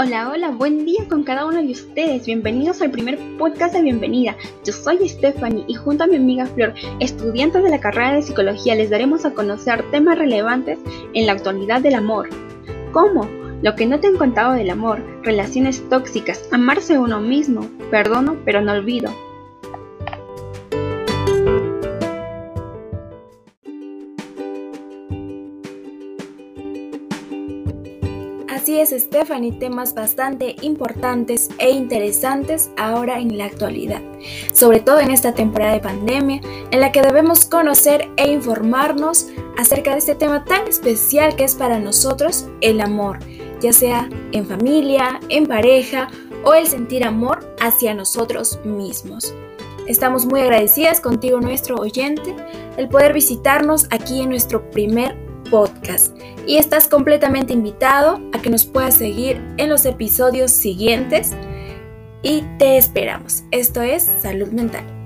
Hola, hola, buen día con cada uno de ustedes. Bienvenidos al primer podcast de bienvenida. Yo soy Stephanie y junto a mi amiga Flor, estudiantes de la carrera de psicología, les daremos a conocer temas relevantes en la actualidad del amor. ¿Cómo? Lo que no te han contado del amor, relaciones tóxicas, amarse a uno mismo, perdono pero no olvido, Así es, Stephanie, temas bastante importantes e interesantes ahora en la actualidad, sobre todo en esta temporada de pandemia, en la que debemos conocer e informarnos acerca de este tema tan especial que es para nosotros el amor, ya sea en familia, en pareja o el sentir amor hacia nosotros mismos. Estamos muy agradecidas contigo, nuestro oyente, el poder visitarnos aquí en nuestro primer podcast y estás completamente invitado a que nos puedas seguir en los episodios siguientes y te esperamos. Esto es Salud Mental.